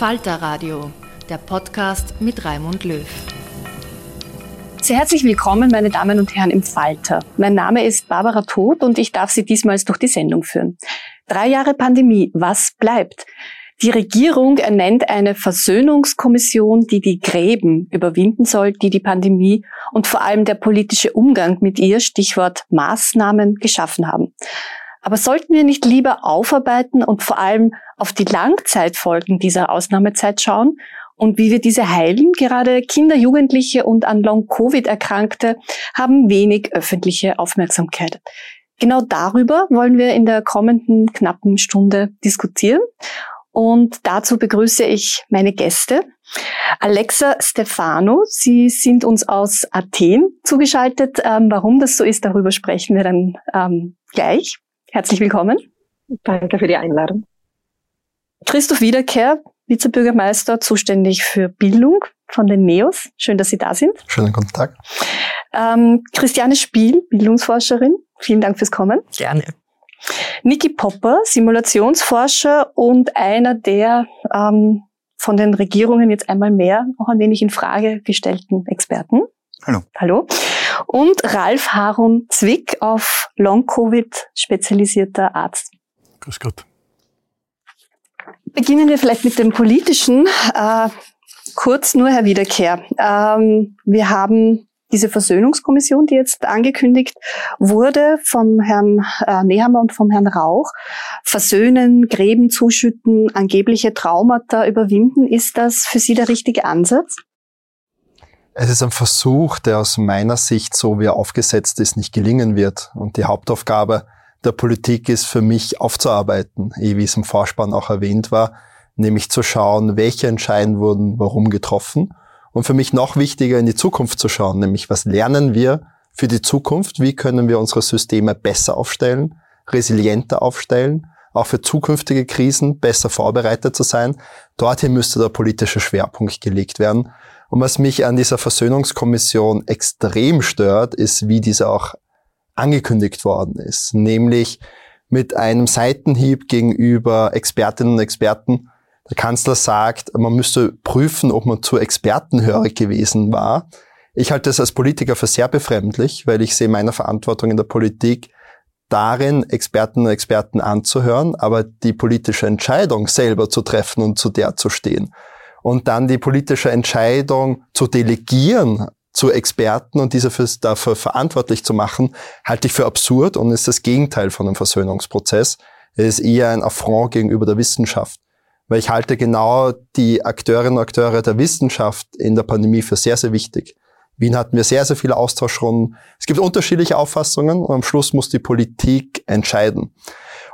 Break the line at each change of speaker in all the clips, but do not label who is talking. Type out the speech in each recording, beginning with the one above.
Falter Radio, der Podcast mit Raimund Löw.
Sehr herzlich willkommen, meine Damen und Herren, im Falter. Mein Name ist Barbara Todt und ich darf Sie diesmals durch die Sendung führen. Drei Jahre Pandemie, was bleibt? Die Regierung ernennt eine Versöhnungskommission, die die Gräben überwinden soll, die die Pandemie und vor allem der politische Umgang mit ihr, Stichwort Maßnahmen, geschaffen haben. Aber sollten wir nicht lieber aufarbeiten und vor allem auf die Langzeitfolgen dieser Ausnahmezeit schauen und wie wir diese heilen? Gerade Kinder, Jugendliche und an Long-Covid Erkrankte haben wenig öffentliche Aufmerksamkeit. Genau darüber wollen wir in der kommenden knappen Stunde diskutieren. Und dazu begrüße ich meine Gäste. Alexa Stefano, Sie sind uns aus Athen zugeschaltet. Ähm, warum das so ist, darüber sprechen wir dann ähm, gleich. Herzlich willkommen.
Danke für die Einladung.
Christoph Wiederkehr, Vizebürgermeister, zuständig für Bildung von den NEOS. Schön, dass Sie da sind.
Schönen guten Tag.
Ähm, Christiane Spiel, Bildungsforscherin. Vielen Dank fürs Kommen.
Gerne.
Niki Popper, Simulationsforscher und einer der ähm, von den Regierungen jetzt einmal mehr auch ein wenig in Frage gestellten Experten.
Hallo.
Hallo. Und Ralf Harun Zwick auf Long-Covid spezialisierter Arzt.
Grüß Gott.
Beginnen wir vielleicht mit dem Politischen. Äh, kurz nur, Herr Wiederkehr. Ähm, wir haben diese Versöhnungskommission, die jetzt angekündigt wurde vom Herrn äh, Nehammer und vom Herrn Rauch. Versöhnen, Gräben zuschütten, angebliche Traumata überwinden. Ist das für Sie der richtige Ansatz?
Es ist ein Versuch, der aus meiner Sicht, so wie er aufgesetzt ist, nicht gelingen wird. Und die Hauptaufgabe der Politik ist für mich aufzuarbeiten, eh wie es im Vorspann auch erwähnt war, nämlich zu schauen, welche Entscheidungen wurden warum getroffen. Und für mich noch wichtiger in die Zukunft zu schauen, nämlich was lernen wir für die Zukunft, wie können wir unsere Systeme besser aufstellen, resilienter aufstellen, auch für zukünftige Krisen besser vorbereitet zu sein. Dorthin müsste der politische Schwerpunkt gelegt werden. Und was mich an dieser Versöhnungskommission extrem stört, ist, wie diese auch angekündigt worden ist, nämlich mit einem Seitenhieb gegenüber Expertinnen und Experten. Der Kanzler sagt, man müsste prüfen, ob man zu expertenhörig gewesen war. Ich halte das als Politiker für sehr befremdlich, weil ich sehe meine Verantwortung in der Politik darin, Experten und Experten anzuhören, aber die politische Entscheidung selber zu treffen und zu der zu stehen. Und dann die politische Entscheidung zu delegieren zu Experten und diese für, dafür verantwortlich zu machen, halte ich für absurd und ist das Gegenteil von einem Versöhnungsprozess. Es ist eher ein Affront gegenüber der Wissenschaft. Weil ich halte genau die Akteurinnen und Akteure der Wissenschaft in der Pandemie für sehr, sehr wichtig. Wien hatten wir sehr, sehr viele Austauschrunden. Es gibt unterschiedliche Auffassungen und am Schluss muss die Politik entscheiden.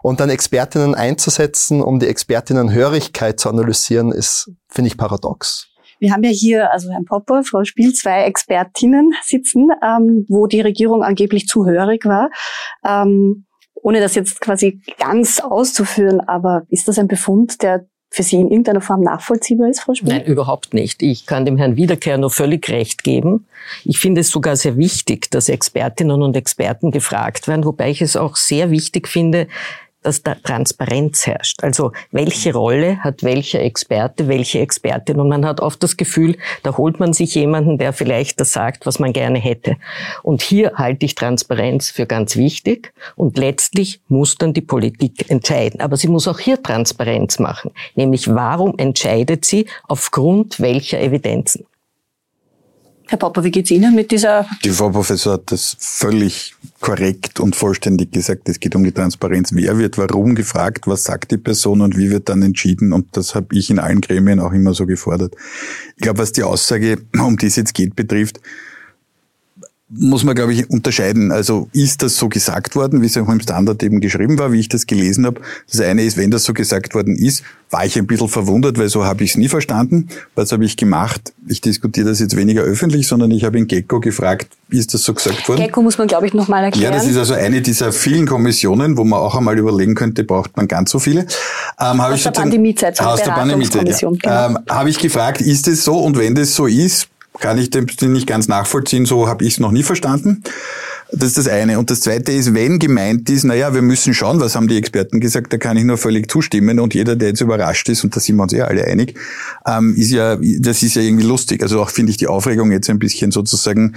Und dann Expertinnen einzusetzen, um die Expertinnenhörigkeit zu analysieren, ist, finde ich, paradox.
Wir haben ja hier, also Herrn Popper, Frau Spiel, zwei Expertinnen sitzen, ähm, wo die Regierung angeblich zuhörig war. Ähm, ohne das jetzt quasi ganz auszuführen, aber ist das ein Befund, der für Sie in irgendeiner Form nachvollziehbar ist, Frau Spiel?
Nein, überhaupt nicht. Ich kann dem Herrn Wiederkehr nur völlig recht geben. Ich finde es sogar sehr wichtig, dass Expertinnen und Experten gefragt werden, wobei ich es auch sehr wichtig finde, dass da Transparenz herrscht. Also welche Rolle hat welcher Experte, welche Expertin? Und man hat oft das Gefühl, da holt man sich jemanden, der vielleicht das sagt, was man gerne hätte. Und hier halte ich Transparenz für ganz wichtig. Und letztlich muss dann die Politik entscheiden. Aber sie muss auch hier Transparenz machen. Nämlich, warum entscheidet sie aufgrund welcher Evidenzen?
Herr Popper, wie geht's Ihnen mit dieser?
Die Frau Professor hat das völlig korrekt und vollständig gesagt. Es geht um die Transparenz. Wer wird warum gefragt? Was sagt die Person und wie wird dann entschieden? Und das habe ich in allen Gremien auch immer so gefordert. Ich glaube, was die Aussage, um die es jetzt geht, betrifft, muss man, glaube ich, unterscheiden. Also ist das so gesagt worden, wie es auch im Standard eben geschrieben war, wie ich das gelesen habe. Das eine ist, wenn das so gesagt worden ist, war ich ein bisschen verwundert, weil so habe ich es nie verstanden. Was habe ich gemacht? Ich diskutiere das jetzt weniger öffentlich, sondern ich habe in Gecko gefragt, ist das so gesagt worden?
Gecko muss man, glaube ich, nochmal erklären.
Ja, das ist also eine dieser vielen Kommissionen, wo man auch einmal überlegen könnte, braucht man ganz so viele.
Ähm, aus der Pandemiezeit.
Aus der Pandemiezeit, ja. Genau. Ähm, habe ich gefragt, ist es so? Und wenn das so ist, kann ich den nicht ganz nachvollziehen, so habe ich es noch nie verstanden. Das ist das eine. Und das zweite ist, wenn gemeint ist, naja, wir müssen schauen, was haben die Experten gesagt, da kann ich nur völlig zustimmen. Und jeder, der jetzt überrascht ist, und da sind wir uns ja alle einig, ähm, ist ja, das ist ja irgendwie lustig. Also auch finde ich die Aufregung jetzt ein bisschen sozusagen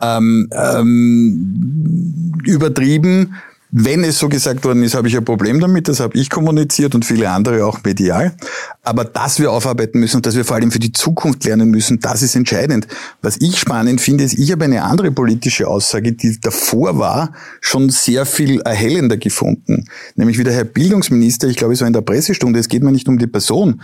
ähm, ähm, übertrieben. Wenn es so gesagt worden ist, habe ich ein Problem damit, das habe ich kommuniziert und viele andere auch medial. Aber dass wir aufarbeiten müssen und dass wir vor allem für die Zukunft lernen müssen, das ist entscheidend. Was ich spannend finde, ist, ich habe eine andere politische Aussage, die davor war, schon sehr viel erhellender gefunden. Nämlich wie der Herr Bildungsminister, ich glaube, es war in der Pressestunde, es geht mir nicht um die Person,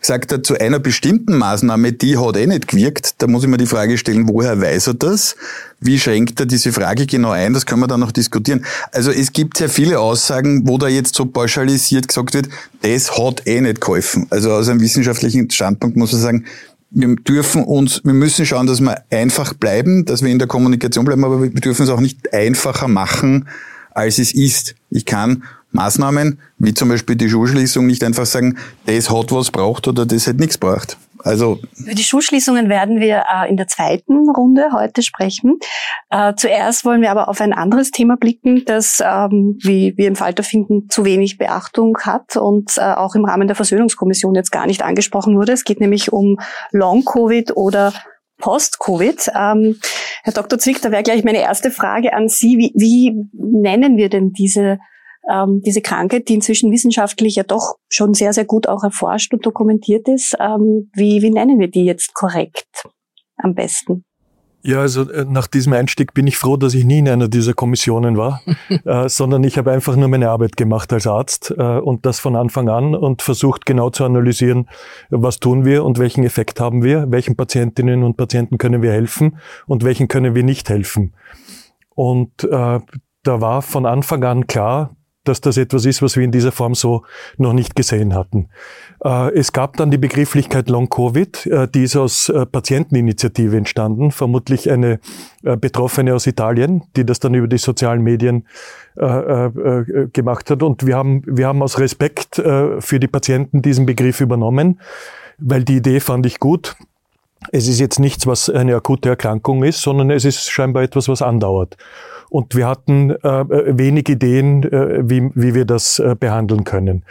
gesagt hat, zu einer bestimmten Maßnahme, die hat eh nicht gewirkt. Da muss ich mir die Frage stellen, woher weiß er das? Wie schränkt er diese Frage genau ein? Das können wir dann noch diskutieren. Also es gibt sehr viele Aussagen, wo da jetzt so pauschalisiert gesagt wird, das hat eh nicht geholfen. Also aus einem wissenschaftlichen Standpunkt muss man sagen, wir dürfen uns, wir müssen schauen, dass wir einfach bleiben, dass wir in der Kommunikation bleiben, aber wir dürfen es auch nicht einfacher machen, als es ist. Ich kann Maßnahmen, wie zum Beispiel die Schulschließung, nicht einfach sagen, das hat was braucht oder das hat nichts braucht. Also
Über die Schulschließungen werden wir äh, in der zweiten Runde heute sprechen. Äh, zuerst wollen wir aber auf ein anderes Thema blicken, das, ähm, wie wir im Falter finden, zu wenig Beachtung hat und äh, auch im Rahmen der Versöhnungskommission jetzt gar nicht angesprochen wurde. Es geht nämlich um Long-Covid oder Post-Covid. Ähm, Herr Dr. Zwick, da wäre gleich meine erste Frage an Sie. Wie, wie nennen wir denn diese ähm, diese Krankheit, die inzwischen wissenschaftlich ja doch schon sehr, sehr gut auch erforscht und dokumentiert ist. Ähm, wie, wie nennen wir die jetzt korrekt am besten?
Ja, also äh, nach diesem Einstieg bin ich froh, dass ich nie in einer dieser Kommissionen war, äh, sondern ich habe einfach nur meine Arbeit gemacht als Arzt äh, und das von Anfang an und versucht genau zu analysieren, was tun wir und welchen Effekt haben wir, welchen Patientinnen und Patienten können wir helfen und welchen können wir nicht helfen. Und äh, da war von Anfang an klar, dass das etwas ist, was wir in dieser Form so noch nicht gesehen hatten. Äh, es gab dann die Begrifflichkeit Long Covid, äh, die ist aus äh, Patienteninitiative entstanden, vermutlich eine Betroffene aus Italien, die das dann über die sozialen Medien gemacht hat. Und wir haben, wir haben aus Respekt für die Patienten diesen Begriff übernommen, weil die Idee fand ich gut. Es ist jetzt nichts, was eine akute Erkrankung ist, sondern es ist scheinbar etwas, was andauert. Und wir hatten äh, wenig Ideen, äh, wie, wie wir das äh, behandeln können.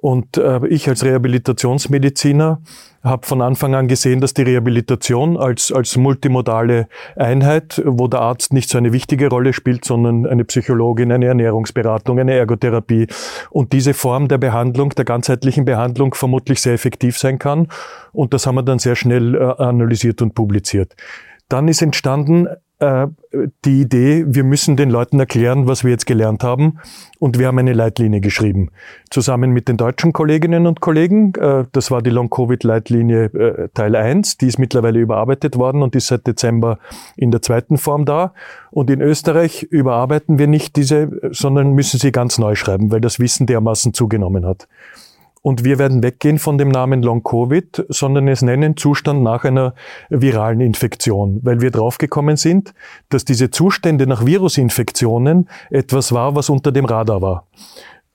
Und äh, ich als Rehabilitationsmediziner habe von Anfang an gesehen, dass die Rehabilitation als, als multimodale Einheit, wo der Arzt nicht so eine wichtige Rolle spielt, sondern eine Psychologin, eine Ernährungsberatung, eine Ergotherapie und diese Form der Behandlung, der ganzheitlichen Behandlung vermutlich sehr effektiv sein kann. Und das haben wir dann sehr schnell äh, analysiert und publiziert. dann ist entstanden äh, die Idee, wir müssen den Leuten erklären, was wir jetzt gelernt haben. Und wir haben eine Leitlinie geschrieben. Zusammen mit den deutschen Kolleginnen und Kollegen. Äh, das war die Long-Covid-Leitlinie äh, Teil 1. Die ist mittlerweile überarbeitet worden und ist seit Dezember in der zweiten Form da. Und in Österreich überarbeiten wir nicht diese, sondern müssen sie ganz neu schreiben, weil das Wissen dermaßen zugenommen hat. Und wir werden weggehen von dem Namen Long Covid, sondern es nennen Zustand nach einer viralen Infektion, weil wir draufgekommen sind, dass diese Zustände nach Virusinfektionen etwas war, was unter dem Radar war.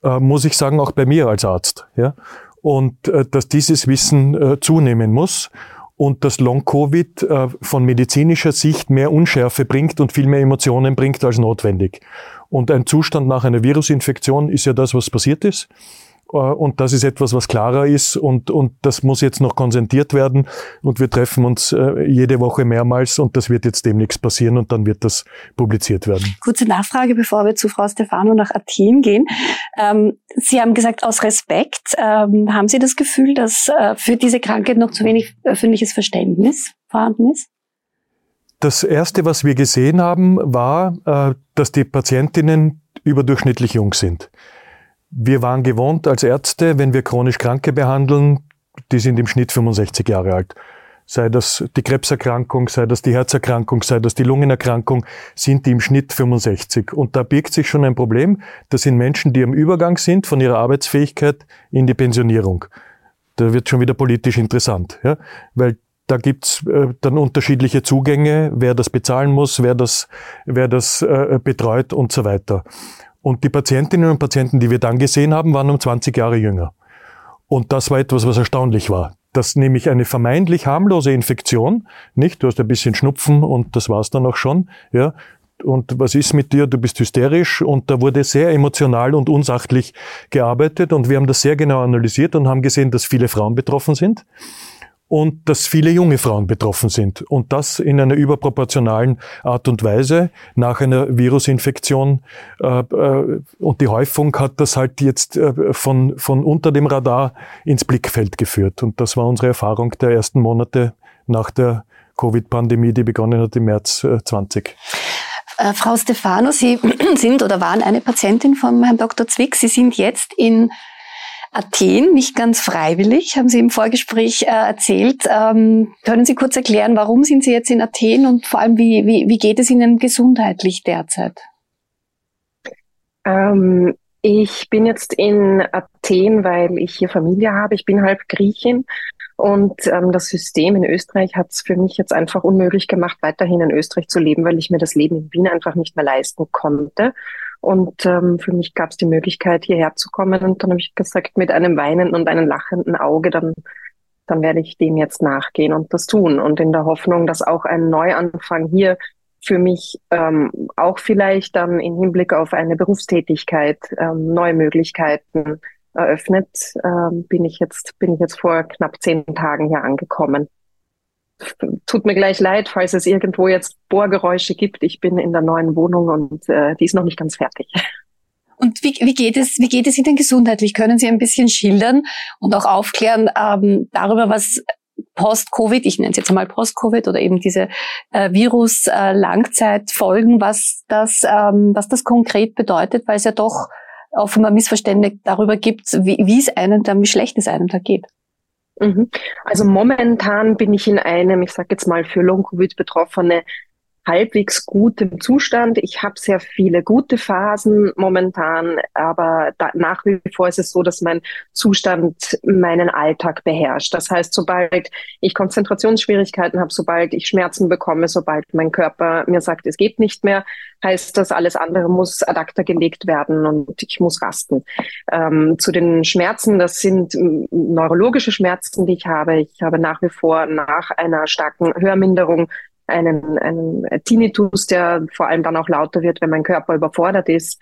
Äh, muss ich sagen, auch bei mir als Arzt. Ja? Und äh, dass dieses Wissen äh, zunehmen muss und dass Long-Covid äh, von medizinischer Sicht mehr Unschärfe bringt und viel mehr Emotionen bringt als notwendig. Und ein Zustand nach einer Virusinfektion ist ja das, was passiert ist. Äh, und das ist etwas, was klarer ist und, und das muss jetzt noch konsentiert werden. Und wir treffen uns äh, jede Woche mehrmals und das wird jetzt demnächst passieren und dann wird das publiziert werden.
Kurze Nachfrage, bevor wir zu Frau Stefano nach Athen gehen. Ähm, Sie haben gesagt, aus Respekt, ähm, haben Sie das Gefühl, dass äh, für diese Krankheit noch zu wenig öffentliches Verständnis vorhanden ist?
Das Erste, was wir gesehen haben, war, dass die Patientinnen überdurchschnittlich jung sind. Wir waren gewohnt als Ärzte, wenn wir chronisch Kranke behandeln, die sind im Schnitt 65 Jahre alt. Sei das die Krebserkrankung, sei das die Herzerkrankung, sei das die Lungenerkrankung, sind die im Schnitt 65. Und da birgt sich schon ein Problem. Das sind Menschen, die am Übergang sind von ihrer Arbeitsfähigkeit in die Pensionierung. Da wird schon wieder politisch interessant, ja? weil da gibt's äh, dann unterschiedliche Zugänge, wer das bezahlen muss, wer das, wer das äh, betreut und so weiter. Und die Patientinnen und Patienten, die wir dann gesehen haben, waren um 20 Jahre jünger. Und das war etwas, was erstaunlich war. Dass nämlich eine vermeintlich harmlose Infektion, nicht? Du hast ein bisschen Schnupfen und das war's dann auch schon, ja. Und was ist mit dir? Du bist hysterisch und da wurde sehr emotional und unsachlich gearbeitet und wir haben das sehr genau analysiert und haben gesehen, dass viele Frauen betroffen sind und dass viele junge Frauen betroffen sind. Und das in einer überproportionalen Art und Weise nach einer Virusinfektion. Äh, äh, und die Häufung hat das halt jetzt äh, von, von unter dem Radar ins Blickfeld geführt. Und das war unsere Erfahrung der ersten Monate nach der Covid-Pandemie, die begonnen hat im März 20.
Frau Stefano, Sie sind oder waren eine Patientin von Herrn Dr. Zwick. Sie sind jetzt in Athen, nicht ganz freiwillig, haben Sie im Vorgespräch äh, erzählt. Ähm, können Sie kurz erklären, warum sind Sie jetzt in Athen und vor allem, wie, wie, wie geht es Ihnen gesundheitlich derzeit?
Ähm, ich bin jetzt in Athen, weil ich hier Familie habe. Ich bin halb Griechin und ähm, das System in Österreich hat es für mich jetzt einfach unmöglich gemacht, weiterhin in Österreich zu leben, weil ich mir das Leben in Wien einfach nicht mehr leisten konnte. Und ähm, für mich gab es die Möglichkeit, hierher zu kommen. Und dann habe ich gesagt, mit einem weinenden und einem lachenden Auge, dann, dann werde ich dem jetzt nachgehen und das tun. Und in der Hoffnung, dass auch ein Neuanfang hier für mich ähm, auch vielleicht dann im Hinblick auf eine Berufstätigkeit ähm, neue Möglichkeiten eröffnet, ähm, bin ich jetzt bin ich jetzt vor knapp zehn Tagen hier angekommen tut mir gleich leid, falls es irgendwo jetzt Bohrgeräusche gibt. Ich bin in der neuen Wohnung und äh, die ist noch nicht ganz fertig.
Und wie, wie, geht es, wie geht es Ihnen gesundheitlich? Können Sie ein bisschen schildern und auch aufklären ähm, darüber, was Post-Covid, ich nenne es jetzt einmal Post-Covid oder eben diese äh, Virus-Langzeitfolgen, äh, was das, ähm, was das konkret bedeutet, weil es ja doch offenbar Missverständnisse darüber gibt, wie, wie es einem dann, wie schlecht es einem da geht.
Mhm. Also momentan bin ich in einem, ich sage jetzt mal für Long-Covid-Betroffene, halbwegs gutem Zustand. Ich habe sehr viele gute Phasen momentan, aber da, nach wie vor ist es so, dass mein Zustand meinen Alltag beherrscht. Das heißt, sobald ich Konzentrationsschwierigkeiten habe, sobald ich Schmerzen bekomme, sobald mein Körper mir sagt, es geht nicht mehr, heißt das, alles andere muss ad acta gelegt werden und ich muss rasten. Ähm, zu den Schmerzen, das sind neurologische Schmerzen, die ich habe. Ich habe nach wie vor nach einer starken Hörminderung einen, einen Tinnitus, der vor allem dann auch lauter wird, wenn mein Körper überfordert ist.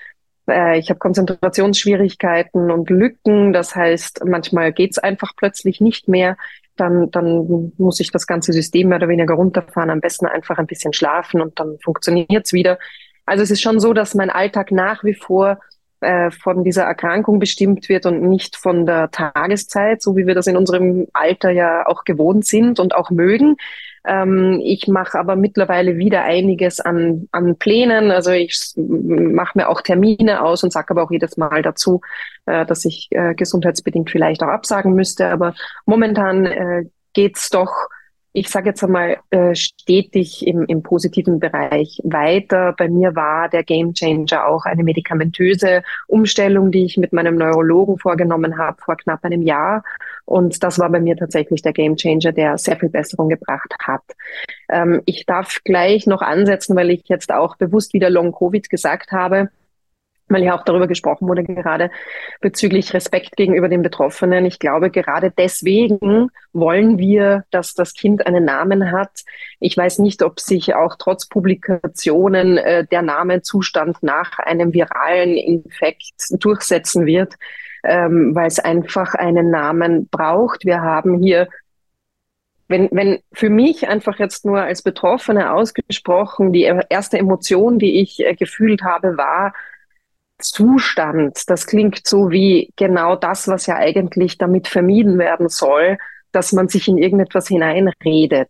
Äh, ich habe Konzentrationsschwierigkeiten und Lücken. Das heißt, manchmal geht's einfach plötzlich nicht mehr. Dann, dann muss ich das ganze System mehr oder weniger runterfahren. Am besten einfach ein bisschen schlafen und dann funktioniert's wieder. Also es ist schon so, dass mein Alltag nach wie vor äh, von dieser Erkrankung bestimmt wird und nicht von der Tageszeit, so wie wir das in unserem Alter ja auch gewohnt sind und auch mögen. Ähm, ich mache aber mittlerweile wieder einiges an, an Plänen. Also ich mache mir auch Termine aus und sage aber auch jedes Mal dazu, äh, dass ich äh, gesundheitsbedingt vielleicht auch absagen müsste. Aber momentan äh, geht's doch ich sage jetzt einmal, äh, stetig im, im positiven Bereich weiter. Bei mir war der Gamechanger auch eine medikamentöse Umstellung, die ich mit meinem Neurologen vorgenommen habe vor knapp einem Jahr. Und das war bei mir tatsächlich der Gamechanger, der sehr viel Besserung gebracht hat. Ähm, ich darf gleich noch ansetzen, weil ich jetzt auch bewusst wieder Long Covid gesagt habe weil ja auch darüber gesprochen wurde gerade bezüglich Respekt gegenüber den Betroffenen. Ich glaube, gerade deswegen wollen wir, dass das Kind einen Namen hat. Ich weiß nicht, ob sich auch trotz Publikationen äh, der Namenzustand nach einem viralen Infekt durchsetzen wird, ähm, weil es einfach einen Namen braucht. Wir haben hier wenn, wenn für mich einfach jetzt nur als Betroffene ausgesprochen die erste Emotion, die ich äh, gefühlt habe, war, Zustand, das klingt so wie genau das, was ja eigentlich damit vermieden werden soll, dass man sich in irgendetwas hineinredet.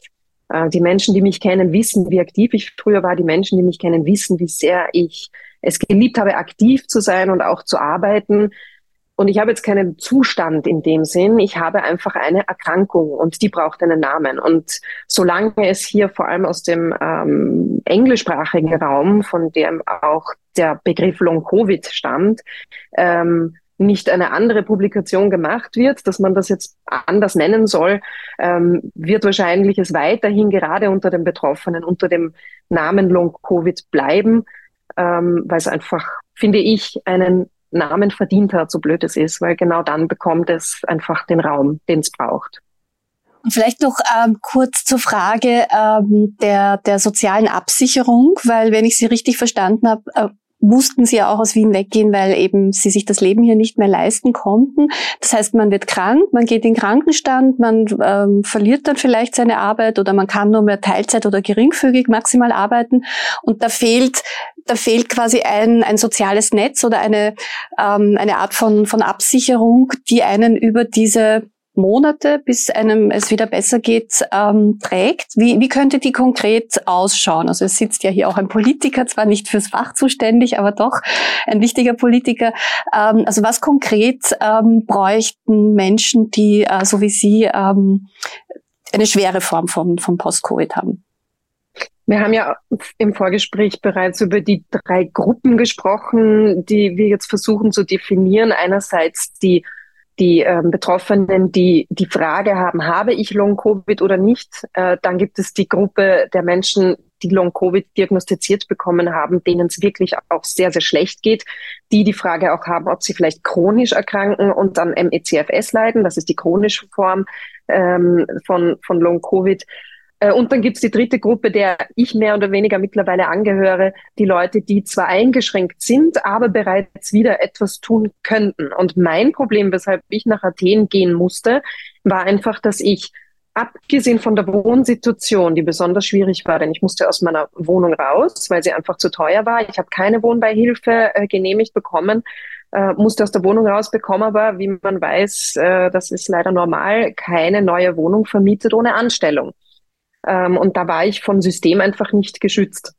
Äh, die Menschen, die mich kennen, wissen, wie aktiv ich früher war. Die Menschen, die mich kennen, wissen, wie sehr ich es geliebt habe, aktiv zu sein und auch zu arbeiten. Und ich habe jetzt keinen Zustand in dem Sinn. Ich habe einfach eine Erkrankung und die braucht einen Namen. Und solange es hier vor allem aus dem ähm, englischsprachigen Raum, von dem auch der Begriff Long-Covid stammt, ähm, nicht eine andere Publikation gemacht wird, dass man das jetzt anders nennen soll, ähm, wird wahrscheinlich es weiterhin gerade unter den Betroffenen unter dem Namen Long-Covid bleiben, ähm, weil es einfach, finde ich, einen Namen verdient hat, so blöd es ist, weil genau dann bekommt es einfach den Raum, den es braucht.
Und vielleicht noch ähm, kurz zur Frage ähm, der, der sozialen Absicherung, weil wenn ich Sie richtig verstanden habe, äh, mussten sie ja auch aus Wien weggehen, weil eben sie sich das Leben hier nicht mehr leisten konnten. Das heißt, man wird krank, man geht in Krankenstand, man ähm, verliert dann vielleicht seine Arbeit oder man kann nur mehr Teilzeit oder geringfügig maximal arbeiten und da fehlt da fehlt quasi ein, ein soziales Netz oder eine, ähm, eine Art von, von Absicherung, die einen über diese Monate, bis einem es wieder besser geht, ähm, trägt. Wie, wie könnte die konkret ausschauen? Also es sitzt ja hier auch ein Politiker, zwar nicht fürs Fach zuständig, aber doch ein wichtiger Politiker. Ähm, also was konkret ähm, bräuchten Menschen, die äh, so wie Sie ähm, eine schwere Form von, von Post-Covid haben?
Wir haben ja im Vorgespräch bereits über die drei Gruppen gesprochen, die wir jetzt versuchen zu definieren. Einerseits die die ähm, Betroffenen, die die Frage haben, habe ich Long-Covid oder nicht. Äh, dann gibt es die Gruppe der Menschen, die Long-Covid diagnostiziert bekommen haben, denen es wirklich auch sehr, sehr schlecht geht, die die Frage auch haben, ob sie vielleicht chronisch erkranken und an MECFS leiden. Das ist die chronische Form ähm, von, von Long-Covid. Äh, und dann gibt's die dritte Gruppe, der ich mehr oder weniger mittlerweile angehöre, die Leute, die zwar eingeschränkt sind, aber bereits wieder etwas tun könnten. Und mein Problem, weshalb ich nach Athen gehen musste, war einfach, dass ich abgesehen von der Wohnsituation, die besonders schwierig war, denn ich musste aus meiner Wohnung raus, weil sie einfach zu teuer war. Ich habe keine Wohnbeihilfe äh, genehmigt bekommen, äh, musste aus der Wohnung rausbekommen, aber wie man weiß, äh, das ist leider normal, keine neue Wohnung vermietet ohne Anstellung. Ähm, und da war ich vom System einfach nicht geschützt.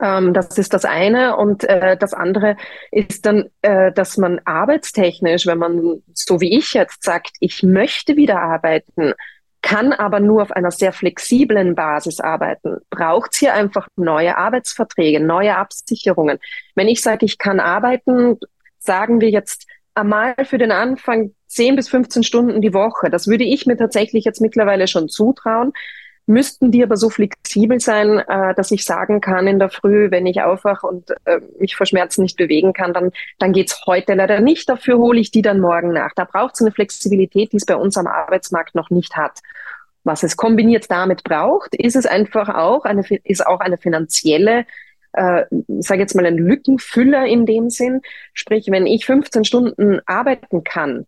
Ähm, das ist das eine. Und äh, das andere ist dann, äh, dass man arbeitstechnisch, wenn man so wie ich jetzt sagt, ich möchte wieder arbeiten, kann aber nur auf einer sehr flexiblen Basis arbeiten, braucht es hier einfach neue Arbeitsverträge, neue Absicherungen. Wenn ich sage, ich kann arbeiten, sagen wir jetzt einmal für den Anfang 10 bis 15 Stunden die Woche. Das würde ich mir tatsächlich jetzt mittlerweile schon zutrauen müssten die aber so flexibel sein, äh, dass ich sagen kann in der Früh, wenn ich aufwache und äh, mich vor Schmerzen nicht bewegen kann, dann, dann geht's heute leider nicht. Dafür hole ich die dann morgen nach. Da braucht es eine Flexibilität, die es bei uns am Arbeitsmarkt noch nicht hat. Was es kombiniert damit braucht, ist es einfach auch eine, ist auch eine finanzielle äh, sage jetzt mal ein Lückenfüller in dem Sinn. Sprich, wenn ich 15 Stunden arbeiten kann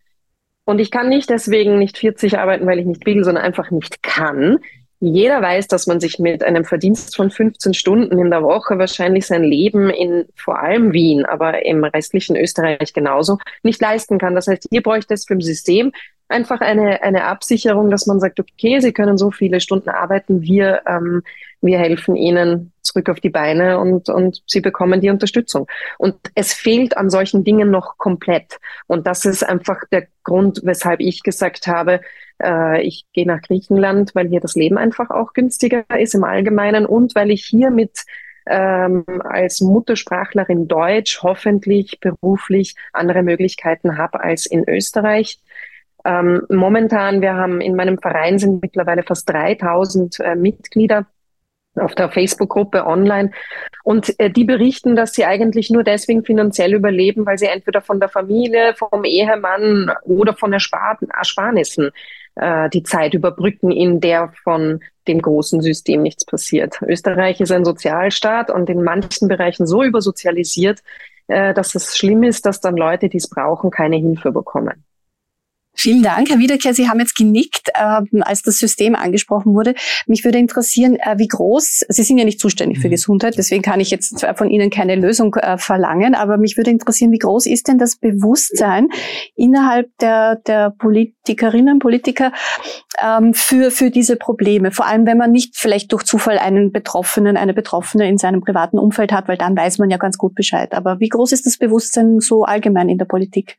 und ich kann nicht deswegen nicht 40 arbeiten, weil ich nicht will, sondern einfach nicht kann, jeder weiß, dass man sich mit einem Verdienst von 15 Stunden in der Woche wahrscheinlich sein Leben in vor allem Wien, aber im restlichen Österreich genauso nicht leisten kann. Das heißt, hier bräuchte es für ein System einfach eine, eine Absicherung, dass man sagt, okay, Sie können so viele Stunden arbeiten, wir, ähm, wir helfen Ihnen zurück auf die Beine und, und Sie bekommen die Unterstützung. Und es fehlt an solchen Dingen noch komplett. Und das ist einfach der Grund, weshalb ich gesagt habe, äh, ich gehe nach Griechenland, weil hier das Leben einfach auch günstiger ist im Allgemeinen und weil ich hier mit ähm, als Muttersprachlerin Deutsch hoffentlich beruflich andere Möglichkeiten habe als in Österreich. Ähm, momentan, wir haben in meinem Verein sind mittlerweile fast 3000 äh, Mitglieder auf der Facebook-Gruppe online. Und äh, die berichten, dass sie eigentlich nur deswegen finanziell überleben, weil sie entweder von der Familie, vom Ehemann oder von Ersparnissen äh, die Zeit überbrücken, in der von dem großen System nichts passiert. Österreich ist ein Sozialstaat und in manchen Bereichen so übersozialisiert, äh, dass es schlimm ist, dass dann Leute, die es brauchen, keine Hilfe bekommen.
Vielen Dank, Herr Wiederkehr. Sie haben jetzt genickt, äh, als das System angesprochen wurde. Mich würde interessieren, äh, wie groß, Sie sind ja nicht zuständig für mhm. Gesundheit, deswegen kann ich jetzt von Ihnen keine Lösung äh, verlangen, aber mich würde interessieren, wie groß ist denn das Bewusstsein innerhalb der, der Politikerinnen, Politiker ähm, für, für diese Probleme? Vor allem, wenn man nicht vielleicht durch Zufall einen Betroffenen, eine Betroffene in seinem privaten Umfeld hat, weil dann weiß man ja ganz gut Bescheid. Aber wie groß ist das Bewusstsein so allgemein in der Politik?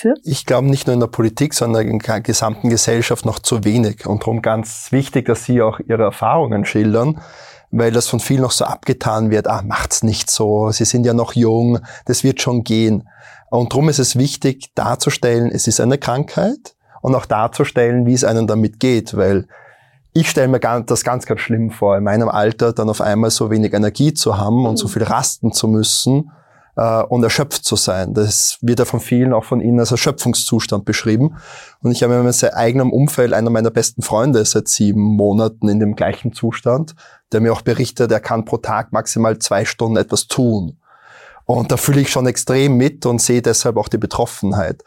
Für? Ich glaube nicht nur in der Politik, sondern in der gesamten Gesellschaft noch zu wenig. Und darum ganz wichtig, dass Sie auch Ihre Erfahrungen schildern, weil das von vielen noch so abgetan wird, ah, macht's nicht so, Sie sind ja noch jung, das wird schon gehen. Und darum ist es wichtig, darzustellen, es ist eine Krankheit und auch darzustellen, wie es einem damit geht, weil ich stelle mir das ganz, ganz schlimm vor, in meinem Alter dann auf einmal so wenig Energie zu haben und so viel rasten zu müssen äh, und erschöpft zu sein. Das wird ja von vielen, auch von Ihnen, als Erschöpfungszustand beschrieben. Und ich habe in meinem eigenen Umfeld einer meiner besten Freunde seit sieben Monaten in dem gleichen Zustand, der mir auch berichtet, er kann pro Tag maximal zwei Stunden etwas tun. Und da fühle ich schon extrem mit und sehe deshalb auch die Betroffenheit.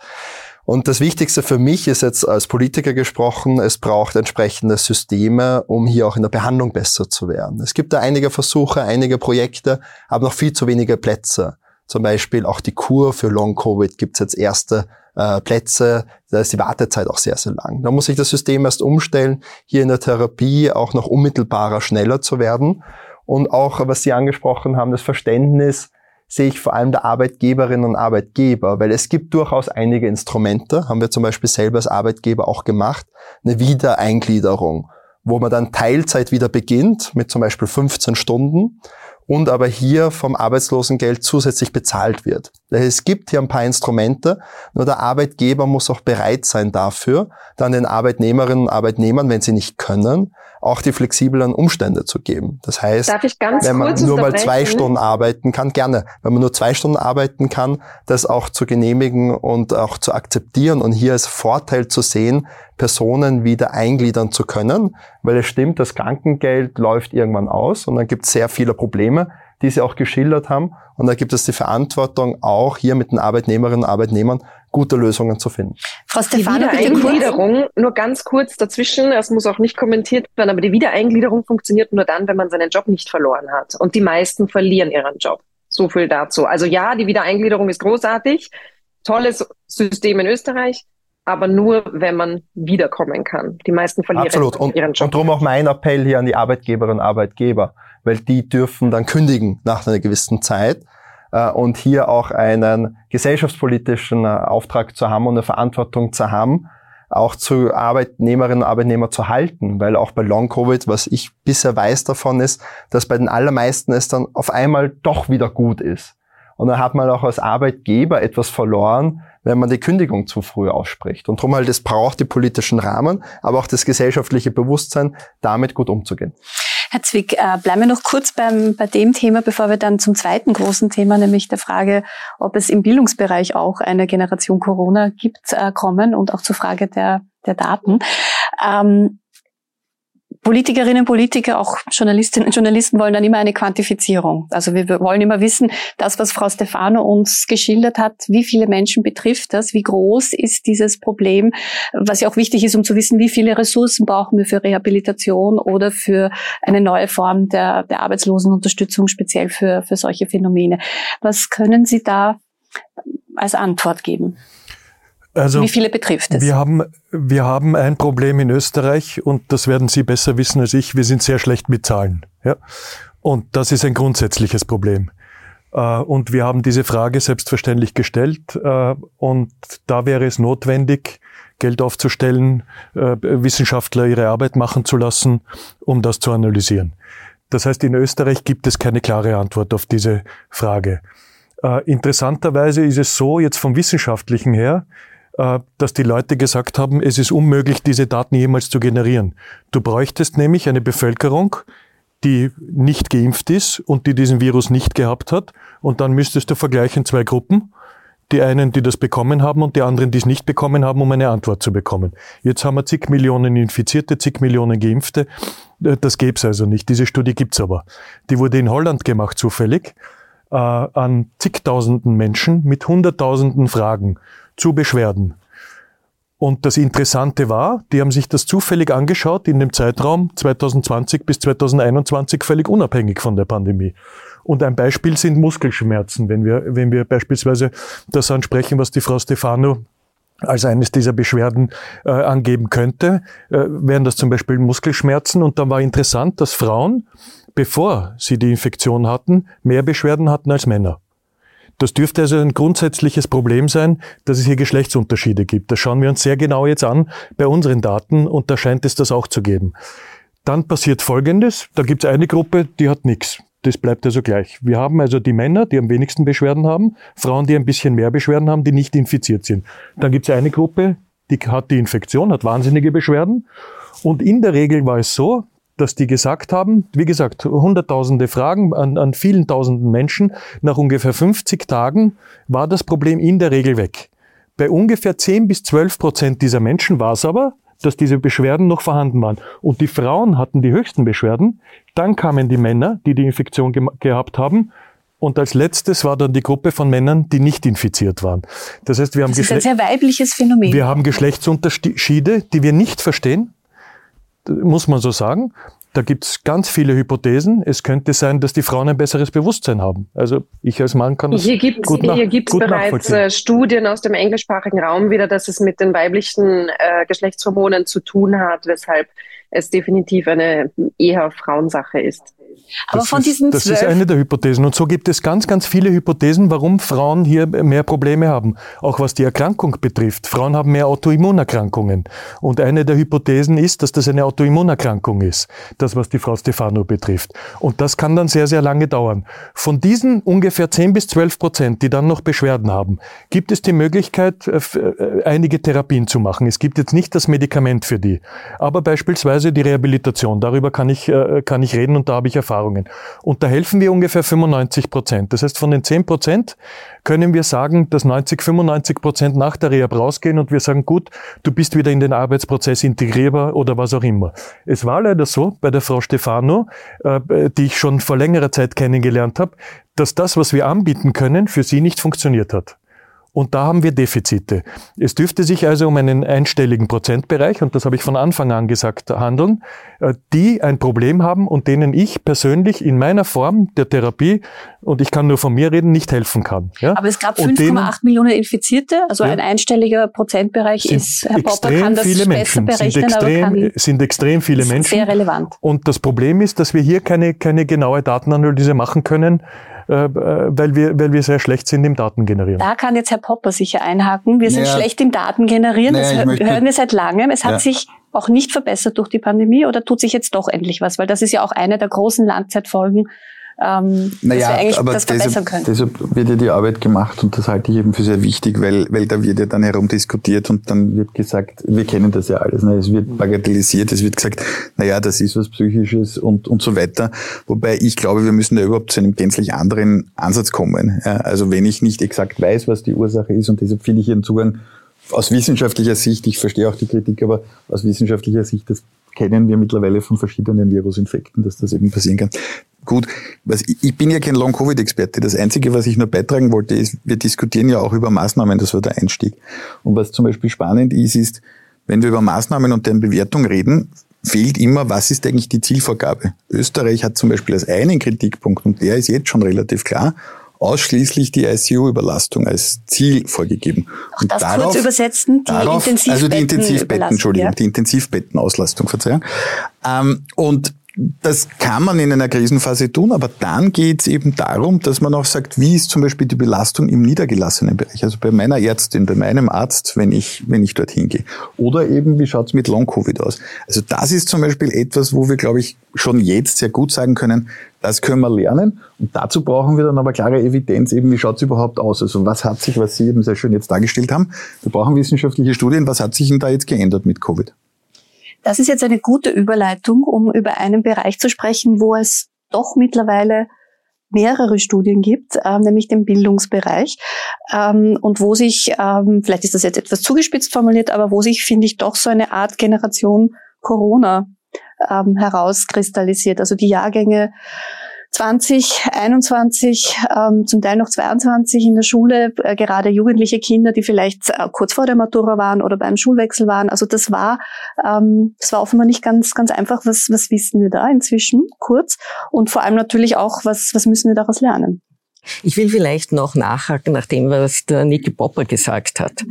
Und das Wichtigste für mich ist jetzt als Politiker gesprochen, es braucht entsprechende Systeme, um hier auch in der Behandlung besser zu werden. Es gibt da einige Versuche, einige Projekte, aber noch viel zu wenige Plätze. Zum Beispiel auch die Kur für Long-Covid gibt es jetzt erste äh, Plätze. Da ist die Wartezeit auch sehr, sehr lang. Da muss sich das System erst umstellen, hier in der Therapie auch noch unmittelbarer, schneller zu werden. Und auch, was Sie angesprochen haben, das Verständnis, sehe ich vor allem der Arbeitgeberinnen und Arbeitgeber, weil es gibt durchaus einige Instrumente, haben wir zum Beispiel selber als Arbeitgeber auch gemacht, eine Wiedereingliederung, wo man dann Teilzeit wieder beginnt mit zum Beispiel 15 Stunden und aber hier vom Arbeitslosengeld zusätzlich bezahlt wird. Es gibt hier ein paar Instrumente, nur der Arbeitgeber muss auch bereit sein dafür, dann den Arbeitnehmerinnen und Arbeitnehmern, wenn sie nicht können, auch die flexiblen Umstände zu geben. Das heißt, wenn man nur mal zwei Stunden arbeiten kann, gerne, wenn man nur zwei Stunden arbeiten kann, das auch zu genehmigen und auch zu akzeptieren und hier als Vorteil zu sehen, Personen wieder eingliedern zu können, weil es stimmt, das Krankengeld läuft irgendwann aus und dann gibt es sehr viele Probleme, die Sie auch geschildert haben. Und da gibt es die Verantwortung, auch hier mit den Arbeitnehmerinnen und Arbeitnehmern gute Lösungen zu finden.
Frau Stefano, die Wiedereingliederung, nur ganz kurz dazwischen, es muss auch nicht kommentiert werden, aber die Wiedereingliederung funktioniert nur dann, wenn man seinen Job nicht verloren hat. Und die meisten verlieren ihren Job. So viel dazu. Also ja, die Wiedereingliederung ist großartig. Tolles System in Österreich aber nur, wenn man wiederkommen kann. Die meisten verlieren
Absolut. Und, ihren Job. Und darum auch mein Appell hier an die Arbeitkeberinnen und Arbeitgeber, weil die dürfen dann kündigen nach einer gewissen Zeit äh, und hier auch einen gesellschaftspolitischen äh, Auftrag zu haben und eine Verantwortung zu haben, auch zu Arbeitnehmerinnen und Arbeitnehmern zu halten, weil auch bei Long Covid, was ich bisher weiß davon ist, dass bei den allermeisten es dann auf einmal doch wieder gut ist. Und dann hat man auch als Arbeitgeber etwas verloren, wenn man die Kündigung zu früh ausspricht. Und darum halt, es braucht die politischen Rahmen, aber auch das gesellschaftliche Bewusstsein, damit gut umzugehen.
Herr Zwick, äh, bleiben wir noch kurz beim, bei dem Thema, bevor wir dann zum zweiten großen Thema, nämlich der Frage, ob es im Bildungsbereich auch eine Generation Corona gibt, äh, kommen und auch zur Frage der, der Daten. Ähm, Politikerinnen und Politiker, auch Journalistinnen und Journalisten wollen dann immer eine Quantifizierung. Also wir wollen immer wissen, das, was Frau Stefano uns geschildert hat, wie viele Menschen betrifft das, wie groß ist dieses Problem, was ja auch wichtig ist, um zu wissen, wie viele Ressourcen brauchen wir für Rehabilitation oder für eine neue Form der, der Arbeitslosenunterstützung, speziell für, für solche Phänomene. Was können Sie da als Antwort geben?
Also,
Wie viele betrifft es?
Wir haben, wir haben ein Problem in Österreich und das werden Sie besser wissen als ich. Wir sind sehr schlecht mit Zahlen. Ja? Und das ist ein grundsätzliches Problem. Äh, und wir haben diese Frage selbstverständlich gestellt. Äh, und da wäre es notwendig, Geld aufzustellen, äh, Wissenschaftler ihre Arbeit machen zu lassen, um das zu analysieren. Das heißt, in Österreich gibt es keine klare Antwort auf diese Frage. Interessanterweise ist es so, jetzt vom Wissenschaftlichen her, dass die Leute gesagt haben, es ist unmöglich, diese Daten jemals zu generieren. Du bräuchtest nämlich eine Bevölkerung, die nicht geimpft ist und die diesen Virus nicht gehabt hat. Und dann müsstest du vergleichen zwei Gruppen. Die einen, die das bekommen haben und die anderen, die es nicht bekommen haben, um eine Antwort zu bekommen. Jetzt haben wir zig Millionen Infizierte, zig Millionen Geimpfte. Äh, das gäbe es also nicht. Diese Studie gibt's aber. Die wurde in Holland gemacht zufällig äh, an zigtausenden Menschen mit hunderttausenden Fragen zu Beschwerden. Und das Interessante war, die haben sich das zufällig angeschaut in dem Zeitraum 2020 bis 2021 völlig unabhängig von der Pandemie. Und ein Beispiel sind Muskelschmerzen. Wenn wir, wenn wir beispielsweise das ansprechen, was die Frau Stefano als eines dieser Beschwerden äh, angeben könnte, äh, wären das zum Beispiel Muskelschmerzen. Und dann war interessant, dass Frauen, bevor sie die Infektion hatten, mehr Beschwerden hatten als Männer. Das dürfte also ein grundsätzliches Problem sein, dass es hier Geschlechtsunterschiede gibt. Das schauen wir uns sehr genau jetzt an bei unseren Daten und da scheint es das auch zu geben. Dann passiert Folgendes. Da gibt es eine Gruppe, die hat nichts. Das bleibt also gleich. Wir haben also die Männer, die am wenigsten Beschwerden haben, Frauen, die ein bisschen mehr Beschwerden haben, die nicht infiziert sind. Dann gibt es eine Gruppe, die hat die Infektion, hat wahnsinnige Beschwerden. Und in der Regel war es so, dass die gesagt haben, wie gesagt, hunderttausende Fragen an, an vielen tausenden Menschen. Nach ungefähr 50 Tagen war das Problem in der Regel weg. Bei ungefähr 10 bis 12 Prozent dieser Menschen war es aber, dass diese Beschwerden noch vorhanden waren. Und die Frauen hatten die höchsten Beschwerden. Dann kamen die Männer, die die Infektion ge gehabt haben. Und als letztes war dann die Gruppe von Männern, die nicht infiziert waren. Das heißt, wir haben,
das ist ein sehr weibliches Phänomen.
wir haben Geschlechtsunterschiede, die wir nicht verstehen muss man so sagen. Da gibt es ganz viele Hypothesen. Es könnte sein, dass die Frauen ein besseres Bewusstsein haben. Also ich als Mann kann das
hier gibt's,
gut nach,
Hier gibt es bereits äh, Studien aus dem englischsprachigen Raum wieder, dass es mit den weiblichen äh, Geschlechtshormonen zu tun hat, weshalb es definitiv eine eher Frauensache ist.
Aber
das
von
ist,
diesen
Das
zwölf
ist eine der Hypothesen. Und so gibt es ganz, ganz viele Hypothesen, warum Frauen hier mehr Probleme haben. Auch was die Erkrankung betrifft. Frauen haben mehr Autoimmunerkrankungen. Und eine der Hypothesen ist, dass das eine Autoimmunerkrankung ist. Das, was die Frau Stefano betrifft. Und das kann dann sehr, sehr lange dauern. Von diesen ungefähr 10 bis 12 Prozent, die dann noch Beschwerden haben, gibt es die Möglichkeit, äh, äh, einige Therapien zu machen. Es gibt jetzt nicht das Medikament für die. Aber beispielsweise die Rehabilitation. Darüber kann ich, äh, kann ich reden und da habe ich Erfahrungen. Und da helfen wir ungefähr 95 Prozent. Das heißt, von den 10 Prozent können wir sagen, dass 90, 95 Prozent nach der Rehab rausgehen und wir sagen, gut, du bist wieder in den Arbeitsprozess integrierbar oder was auch immer. Es war leider so bei der Frau Stefano, äh, die ich schon vor längerer Zeit kennengelernt habe, dass das, was wir anbieten können, für sie nicht funktioniert hat. Und da haben wir Defizite. Es dürfte sich also um einen einstelligen Prozentbereich, und das habe ich von Anfang an gesagt, handeln, äh, die ein Problem haben und denen ich persönlich in meiner Form der Therapie, und ich kann nur von mir reden, nicht helfen kann. Ja?
Aber es gab
Und
5,8 Millionen Infizierte, also
Ja.
ein einstelliger Prozentbereich
sind
ist, Herr Popper kann das
viele Menschen, sind
berechnen, aber
extrem, sind extrem viele
ist
Menschen.
sehr relevant.
Und das Problem ist, dass wir hier keine, keine genaue Datenanalyse machen können, weil, wir, weil wir sehr schlecht sind im Datengenerieren.
Da kann jetzt Herr Popper sicher einhaken. Wir sind
Naja.
schlecht im Datengenerieren.
Naja,
das
möchte-
hören wir seit langem. Es hat
Ja.
sich auch nicht verbessert durch die Pandemie oder tut sich jetzt doch endlich was? Weil das ist ja auch eine der großen Langzeitfolgen ähm, naja, dass wir eigentlich aber das verbessern
deshalb,
können.
Deshalb wird ja die Arbeit gemacht und das halte ich eben für sehr wichtig, weil, weil da wird ja dann herumdiskutiert und dann wird gesagt, wir kennen das ja alles, ne? es wird bagatellisiert, es wird gesagt, naja, das ist was Psychisches und, und so weiter. Wobei ich glaube, wir müssen da überhaupt zu einem gänzlich anderen Ansatz kommen. Ja, also wenn ich nicht exakt weiß, was die Ursache ist und deshalb finde ich Ihren Zugang aus wissenschaftlicher Sicht, ich verstehe auch die Kritik, aber aus wissenschaftlicher Sicht, das kennen wir mittlerweile von verschiedenen Virusinfekten, dass das eben passieren kann. Gut, was, ich bin ja kein Long-Covid-Experte. Das Einzige, was ich nur beitragen wollte, ist, wir diskutieren ja auch über Maßnahmen, das war der Einstieg. Und was zum Beispiel spannend ist, ist, wenn wir über Maßnahmen und deren Bewertung reden, fehlt immer, was ist eigentlich die Zielvorgabe. Österreich hat zum Beispiel als einen Kritikpunkt, und der ist jetzt schon relativ klar, ausschließlich die ICU-Überlastung als Ziel vorgegeben.
Auch und das darauf, kurz übersetzen, die
darauf, Intensivbetten. Also die Intensivbetten, Entschuldigung, ja? die Intensivbettenauslastung, Verzeihung. Ähm, und das kann man in einer Krisenphase tun, aber dann geht es eben darum, dass man auch sagt, wie ist zum Beispiel die Belastung im niedergelassenen Bereich, also bei meiner Ärztin, bei meinem Arzt, wenn ich, wenn ich dorthin gehe. Oder eben, wie schaut es mit Long-Covid aus? Also das ist zum Beispiel etwas, wo wir, glaube ich, schon jetzt sehr gut sagen können, das können wir lernen. Und dazu brauchen wir dann aber klare Evidenz, eben wie schaut es überhaupt aus? Also was hat sich, was Sie eben sehr schön jetzt dargestellt haben, wir brauchen wissenschaftliche Studien, was hat sich denn da jetzt geändert mit Covid?
Das ist jetzt eine gute Überleitung, um über einen Bereich zu sprechen, wo es doch mittlerweile mehrere Studien gibt, äh, nämlich den Bildungsbereich ähm, und wo sich, ähm, vielleicht ist das jetzt etwas zugespitzt formuliert, aber wo sich, finde ich, doch so eine Art Generation Corona ähm, herauskristallisiert. Also die Jahrgänge 2021, ähm, zum Teil noch 22 in der Schule, äh, gerade jugendliche Kinder, die vielleicht äh, kurz vor der Matura waren oder beim Schulwechsel waren. Also das war, ähm, das war offenbar nicht ganz, ganz einfach. Was, was wissen wir da inzwischen? Kurz. Und vor allem natürlich auch, was, was müssen wir daraus lernen?
Ich will vielleicht noch nachhaken nach dem, was der Niki Popper gesagt hat.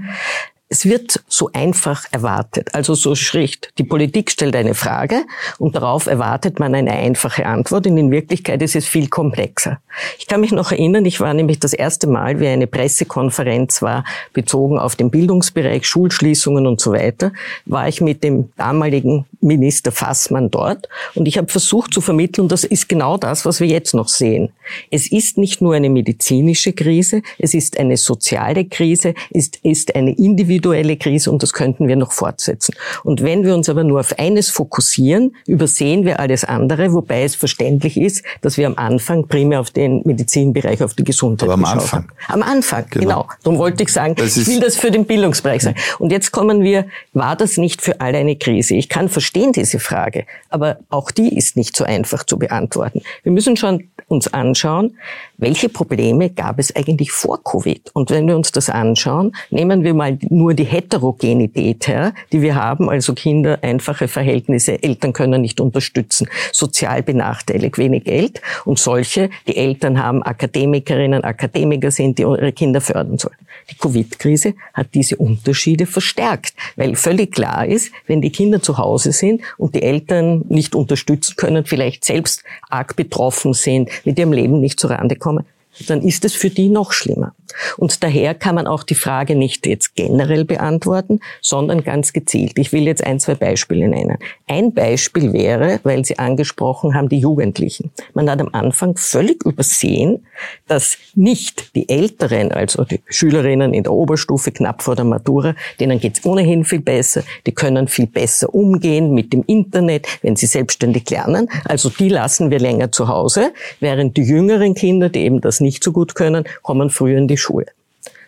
Es wird so einfach erwartet, also so schlicht. Die Politik stellt eine Frage und darauf erwartet man eine einfache Antwort und in Wirklichkeit ist es viel komplexer. Ich kann mich noch erinnern, ich war nämlich das erste Mal, wie eine Pressekonferenz war, bezogen auf den Bildungsbereich, Schulschließungen und so weiter, war ich mit dem damaligen Minister Fassmann dort und ich habe versucht zu vermitteln, das ist genau das, was wir jetzt noch sehen. Es ist nicht nur eine medizinische Krise, es ist eine soziale Krise, es ist eine individuelle Krise und das könnten wir noch fortsetzen. Und wenn wir uns aber nur auf eines fokussieren, übersehen wir alles andere, wobei es verständlich ist, dass wir am Anfang primär auf den Medizinbereich, auf die Gesundheit aber am Anfang. Haben. Am Anfang, genau. genau. Darum wollte ich sagen, das ich will das für den Bildungsbereich sagen. Und jetzt kommen wir, war das nicht für alle eine Krise? Ich kann verstehen diese Frage, aber auch die ist nicht so einfach zu beantworten. Wir müssen schon uns anschauen, welche Probleme gab es eigentlich vor Covid? Und wenn wir uns das anschauen, nehmen wir mal nur die Heterogenität her, die wir haben, also Kinder, einfache Verhältnisse, Eltern können nicht unterstützen, sozial benachteiligt, wenig Geld und solche, die Eltern haben Akademikerinnen, Akademiker sind, die ihre Kinder fördern sollen. Die Covid-Krise hat diese Unterschiede verstärkt, weil völlig klar ist, wenn die Kinder zu Hause sind und die Eltern nicht unterstützen können, vielleicht selbst arg betroffen sind, mit ihrem Leben nicht zurande kommen, dann ist es für die noch schlimmer. Und daher kann man auch die Frage nicht jetzt generell beantworten, sondern ganz gezielt. Ich will jetzt ein, zwei Beispiele nennen. Ein Beispiel wäre, weil Sie angesprochen haben, die Jugendlichen. Man hat am Anfang völlig übersehen, dass nicht die Älteren, also die Schülerinnen in der Oberstufe knapp vor der Matura, denen geht's ohnehin viel besser, die können viel besser umgehen mit dem Internet, wenn sie selbstständig lernen. Also die lassen wir länger zu Hause, während die jüngeren Kinder, die eben das nicht so gut können, kommen früher in die Schule.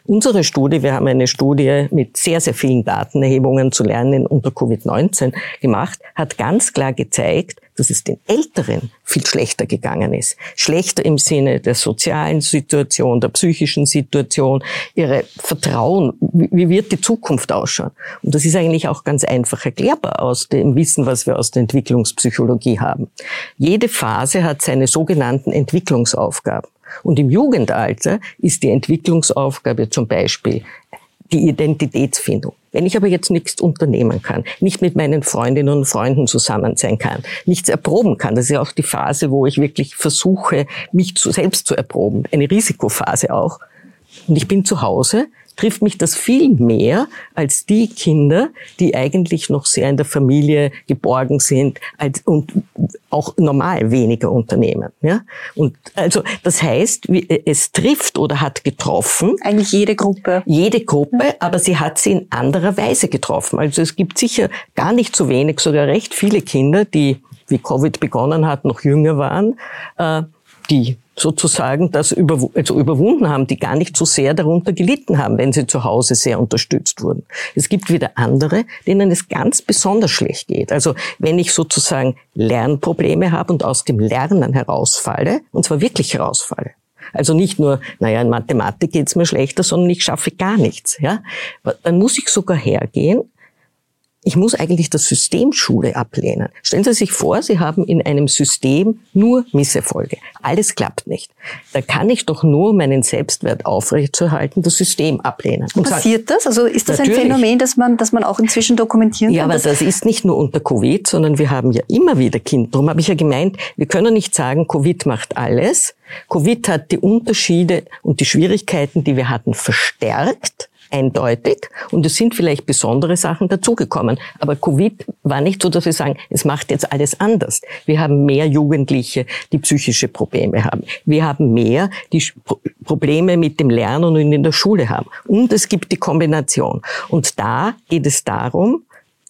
Unsere Studie, wir haben eine Studie mit sehr, sehr vielen Datenerhebungen zu lernen unter Covid-19 gemacht, hat ganz klar gezeigt, dass es den Älteren viel schlechter gegangen ist. Schlechter im Sinne der sozialen Situation, der psychischen Situation, ihre Vertrauen, wie wird die Zukunft ausschauen? Und das ist eigentlich auch ganz einfach erklärbar aus dem Wissen, was wir aus der Entwicklungspsychologie haben. Jede Phase hat seine sogenannten Entwicklungsaufgaben. Und im Jugendalter ist die Entwicklungsaufgabe zum Beispiel die Identitätsfindung. Wenn ich aber jetzt nichts unternehmen kann, nicht mit meinen Freundinnen und Freunden zusammen sein kann, nichts erproben kann, das ist ja auch die Phase, wo ich wirklich versuche, mich zu, selbst zu erproben, eine Risikophase auch. Und ich bin zu Hause, trifft mich das viel mehr als die Kinder, die eigentlich noch sehr in der Familie geborgen sind als, und auch normal weniger unternehmen. Ja? Und also das heißt, es trifft oder hat getroffen.
Eigentlich jede Gruppe.
Jede Gruppe, aber sie hat sie in anderer Weise getroffen. Also es gibt sicher gar nicht so wenig, sogar recht viele Kinder, die wie Covid begonnen hat, noch jünger waren, äh, die sozusagen das überw also überwunden haben, die gar nicht so sehr darunter gelitten haben, wenn sie zu Hause sehr unterstützt wurden. Es gibt wieder andere, denen es ganz besonders schlecht geht. Also wenn ich sozusagen Lernprobleme habe und aus dem Lernen herausfalle, und zwar wirklich herausfalle, also nicht nur, naja, in Mathematik geht's mir schlechter, sondern ich schaffe gar nichts. Ja? Dann muss ich sogar hergehen ich muss eigentlich das System Schule ablehnen. Stellen Sie sich vor, Sie haben in einem System nur Misserfolge. Alles klappt nicht. Da kann ich doch nur meinen Selbstwert aufrechtzuerhalten, das System ablehnen.
Und Passiert sagen, das? Also ist das natürlich. ein Phänomen, das man, das man auch inzwischen dokumentieren
kann? Ja, aber das ist nicht nur unter Covid, sondern wir haben ja immer wieder Kinder. Darum habe ich ja gemeint, wir können nicht sagen, Covid macht alles. Covid hat die Unterschiede und die Schwierigkeiten, die wir hatten, verstärkt eindeutig und es sind vielleicht besondere Sachen dazugekommen. Aber Covid war nicht so, dass wir sagen, es macht jetzt alles anders. Wir haben mehr Jugendliche, die psychische Probleme haben. Wir haben mehr, die Probleme mit dem Lernen und in der Schule haben. Und es gibt die Kombination. Und da geht es darum,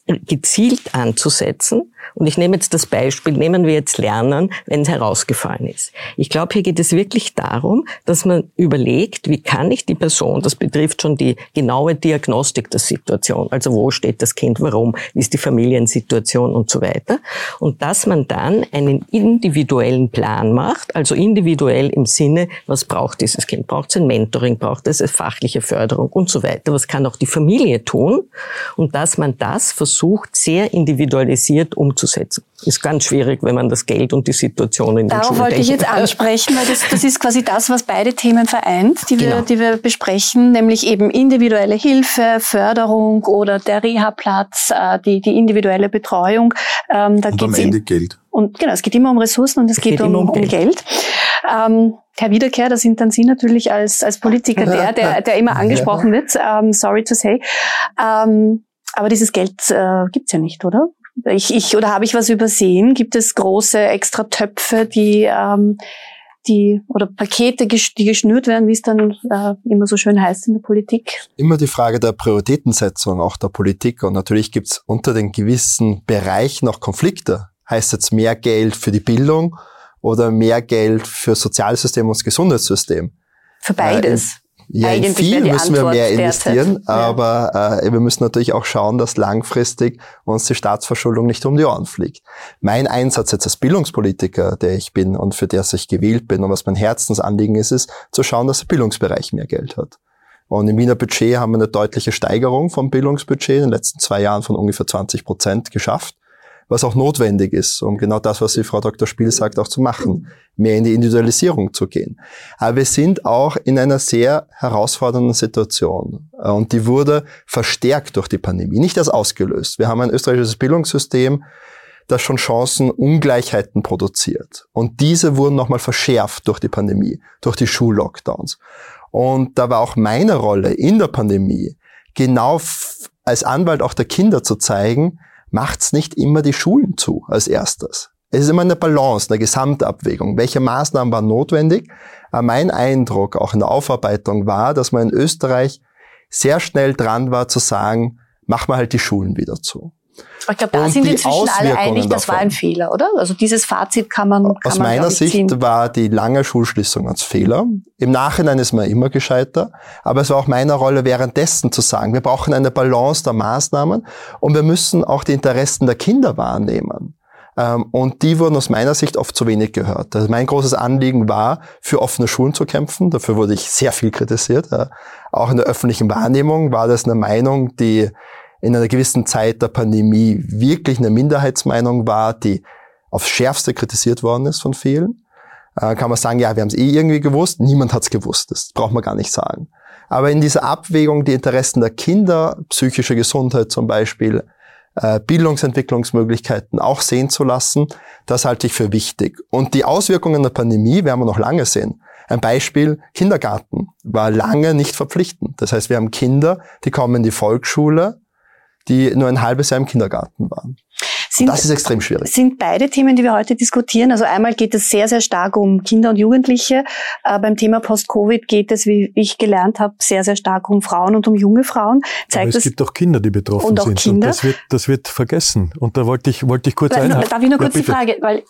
gezielt anzusetzen. Und ich nehme jetzt das Beispiel, nehmen wir jetzt Lernen, wenn es herausgefallen ist. Ich glaube, hier geht es wirklich darum, dass man überlegt, wie kann ich die Person, das betrifft schon die genaue Diagnostik der Situation, also wo steht das Kind, warum, wie ist die Familiensituation und so weiter. Und dass man dann einen individuellen Plan macht, also individuell im Sinne, was braucht dieses Kind? Braucht es ein Mentoring, braucht es eine fachliche Förderung und so weiter? Was kann auch die Familie tun? Und dass man das versucht, sehr individualisiert umzusetzen. Ist ganz schwierig, wenn man das Geld und die Situation in den
Darauf wollte ich jetzt ansprechen, weil das, das ist quasi das, was beide Themen vereint, die wir, genau. die wir besprechen, nämlich eben individuelle Hilfe, Förderung oder der Reha-Platz, äh, die, die individuelle Betreuung.
Ähm, da und am Ende Geld.
Und genau, es geht immer um Ressourcen und es, es geht, geht, um, um Geld. Um Geld. Ähm, Herr Wiederkehr, da sind dann Sie natürlich als, als Politiker der, der, der immer angesprochen wird. Ähm, sorry to say. Ähm, aber dieses Geld äh, gibt's ja nicht, oder? Ich, ich oder habe ich was übersehen? Gibt es große extra Töpfe, die ähm, die oder Pakete, die geschnürt werden, wie es dann äh, immer so schön heißt in der Politik?
Immer die Frage der Prioritätensetzung auch der Politik und natürlich gibt's unter den gewissen Bereichen auch Konflikte. Heißt jetzt mehr Geld für die Bildung oder mehr Geld für Sozialsystem und das Gesundheitssystem?
Für beides.
Ja, Eigentlich in viel müssen wir mehr investieren, ja. aber äh, wir müssen natürlich auch schauen, dass langfristig uns die Staatsverschuldung nicht um die Ohren fliegt. Mein Einsatz jetzt als Bildungspolitiker, der ich bin und für der ich gewählt bin und was mein Herzensanliegen ist, ist zu schauen, dass der Bildungsbereich mehr Geld hat. Und im Wiener Budget haben wir eine deutliche Steigerung vom Bildungsbudget in den letzten zwei Jahren von ungefähr 20 Prozent geschafft was auch notwendig ist, um genau das, was die Frau Dr. Spiel sagt, auch zu machen, mehr in die Individualisierung zu gehen. Aber wir sind auch in einer sehr herausfordernden Situation und die wurde verstärkt durch die Pandemie, nicht erst ausgelöst. Wir haben ein österreichisches Bildungssystem, das schon Chancenungleichheiten produziert. Und diese wurden nochmal verschärft durch die Pandemie, durch die Schullockdowns. Und da war auch meine Rolle in der Pandemie, genau als Anwalt auch der Kinder zu zeigen, macht's nicht immer die Schulen zu als erstes. Es ist immer eine Balance, eine Gesamtabwägung. Welche Maßnahmen waren notwendig? Aber mein Eindruck auch in der Aufarbeitung war, dass man in Österreich sehr schnell dran war zu sagen, mach mal halt die Schulen wieder zu.
Ich glaube, da und sind inzwischen alle einig, das davon. war ein Fehler, oder? Also dieses Fazit kann man. Kann
Aus
man,
meiner Sicht ziehen. war die lange Schulschließung als Fehler. Im Nachhinein ist man immer gescheiter. Aber es war auch meine Rolle währenddessen zu sagen, wir brauchen eine Balance der Maßnahmen und wir müssen auch die Interessen der Kinder wahrnehmen. Ähm, und die wurden aus meiner Sicht oft zu wenig gehört. Also mein großes Anliegen war, für offene Schulen zu kämpfen. Dafür wurde ich sehr viel kritisiert. Auch in der öffentlichen Wahrnehmung war das eine Meinung, die in einer gewissen Zeit der Pandemie wirklich eine Minderheitsmeinung war, die aufs Schärfste kritisiert worden ist von vielen. Äh, kann man sagen, ja, wir haben es eh irgendwie gewusst. Niemand hat es gewusst. Das braucht man gar nicht sagen. Aber in dieser Abwägung die Interessen der Kinder, psychische Gesundheit zum Beispiel, äh, Bildungsentwicklungsmöglichkeiten auch sehen zu lassen, das halte ich für wichtig. Und die Auswirkungen der Pandemie werden wir noch lange sehen. Ein Beispiel, Kindergarten war lange nicht verpflichtend. Das heißt, wir haben Kinder, die kommen in die Volksschule, die nur ein halbes Jahr im Kindergarten waren. Sind, das ist extrem schwierig.
Sind beide Themen, die wir heute diskutieren. Also einmal geht es sehr, sehr stark um Kinder und Jugendliche. Äh, beim Thema Post-Covid geht es, wie ich gelernt habe, sehr, sehr stark um Frauen und um junge Frauen.
Zeigt Aber es gibt auch Kinder, die betroffen und sind. Kinder. Und das wird, das wird vergessen. Und da wollte ich, wollte ich kurz einhaken.
Darf ich nur kurz ja, die Frage, weil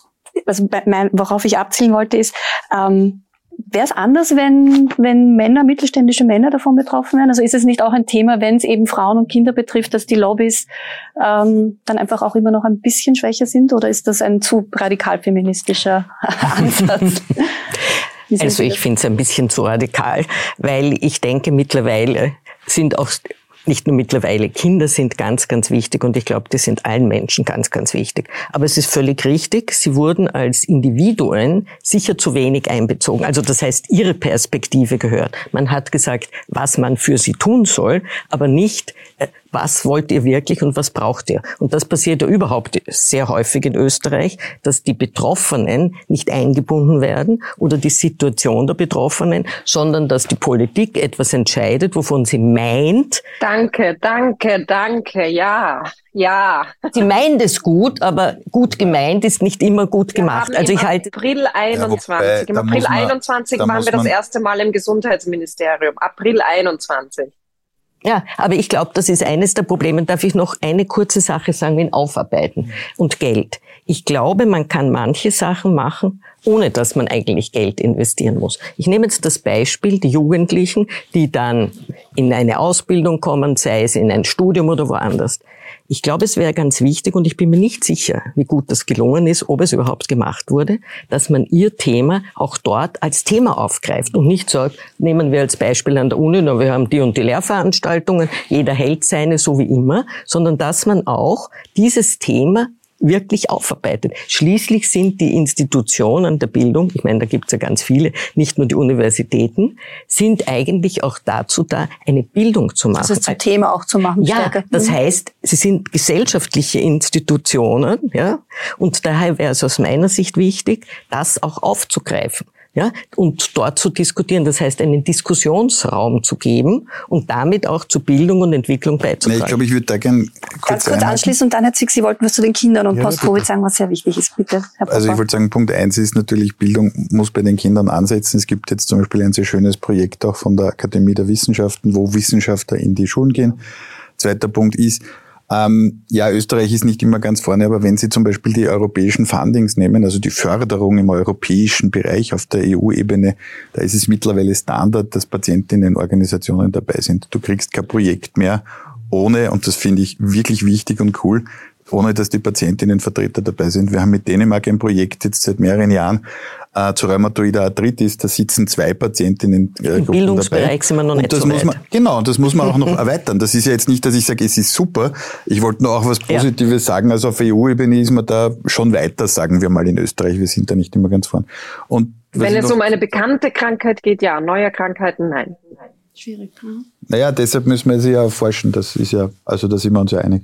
also mein, worauf ich abzielen wollte, ist, ähm, Wäre es anders, wenn, wenn Männer, mittelständische Männer davon betroffen wären? Also ist es nicht auch ein Thema, wenn es eben Frauen und Kinder betrifft, dass die Lobbys ähm, dann einfach auch immer noch ein bisschen schwächer sind? Oder ist das ein zu radikal feministischer Ansatz?
also ich finde es ein bisschen zu radikal, weil ich denke, mittlerweile sind auch nicht nur mittlerweile. Kinder sind ganz, ganz wichtig und ich glaube, die sind allen Menschen ganz, ganz wichtig. Aber es ist völlig richtig, sie wurden als Individuen sicher zu wenig einbezogen. Also das heißt, ihre Perspektive gehört. Man hat gesagt, was man für sie tun soll, aber nicht, was wollt ihr wirklich und was braucht ihr? Und das passiert ja überhaupt sehr häufig in Österreich, dass die Betroffenen nicht eingebunden werden oder die Situation der Betroffenen, sondern dass die Politik etwas entscheidet, wovon sie meint.
Danke, danke, danke, ja. Ja.
Sie meint es gut, aber gut gemeint ist nicht immer gut gemacht.
also ich halte April 21. Ja, wobei, Im April man, 21 waren wir das erste Mal im Gesundheitsministerium. April 21.
Ja, aber ich glaube, das ist eines der Probleme. Darf ich noch eine kurze Sache sagen, wenn Aufarbeiten und Geld. Ich glaube, man kann manche Sachen machen, ohne dass man eigentlich Geld investieren muss. Ich nehme jetzt das Beispiel, die Jugendlichen, die dann in eine Ausbildung kommen, sei es in ein Studium oder woanders. Ich glaube, es wäre ganz wichtig, und ich bin mir nicht sicher, wie gut das gelungen ist, ob es überhaupt gemacht wurde, dass man ihr Thema auch dort als Thema aufgreift und nicht sagt, nehmen wir als Beispiel an der Uni, wir haben die und die Lehrveranstaltungen, jeder hält seine so wie immer, sondern dass man auch dieses Thema wirklich aufarbeitet. Schließlich sind die Institutionen der Bildung, ich meine, da gibt es ja ganz viele, nicht nur die Universitäten, sind eigentlich auch dazu da, eine Bildung zu machen. Also
zum Thema auch zu machen.
Ja, stärker. das mhm. heißt, sie sind gesellschaftliche Institutionen, ja, und daher wäre es aus meiner Sicht wichtig, das auch aufzugreifen ja, und dort zu diskutieren. Das heißt, einen Diskussionsraum zu geben und damit auch zu Bildung und Entwicklung beizutragen.
Nee, ich glaube, ich würde da gerne
kurz, Ganz kurz anschließen und dann, Herr Zig, Sie wollten was zu den Kindern und ja, Post-Covid sagen, was sehr wichtig ist. Bitte,
Herr Also ich wollte sagen, Punkt eins ist natürlich, Bildung muss bei den Kindern ansetzen. Es gibt jetzt zum Beispiel ein sehr schönes Projekt auch von der Akademie der Wissenschaften, wo Wissenschaftler in die Schulen gehen. Zweiter Punkt ist, ähm, ja, Österreich ist nicht immer ganz vorne, aber wenn Sie zum Beispiel die europäischen Fundings nehmen, also die Förderung im europäischen Bereich auf der EU-Ebene, da ist es mittlerweile Standard, dass Patientinnenorganisationen dabei sind. Du kriegst kein Projekt mehr ohne, und das finde ich wirklich wichtig und cool, ohne dass die Patientinnenvertreter dabei sind. Wir haben mit Dänemark ein Projekt jetzt seit mehreren Jahren äh, zu rheumatoider Arthritis. Da sitzen zwei Patientinnen
äh, Im Bildungsbereich dabei. sind wir noch nicht
das
so
muss man, Genau, und das muss man auch noch erweitern. Das ist ja jetzt nicht, dass ich sage, es ist super. Ich wollte nur auch was Positives ja. sagen. Also auf EU-Ebene ist man da schon weiter, sagen wir mal in Österreich. Wir sind da nicht immer ganz vorn. Und
Wenn es um eine bekannte Krankheit geht, ja. Neue Krankheiten, nein.
Schwierig. Hm? Naja, deshalb müssen wir sie ja erforschen. Das ist ja, also da sind wir uns ja einig.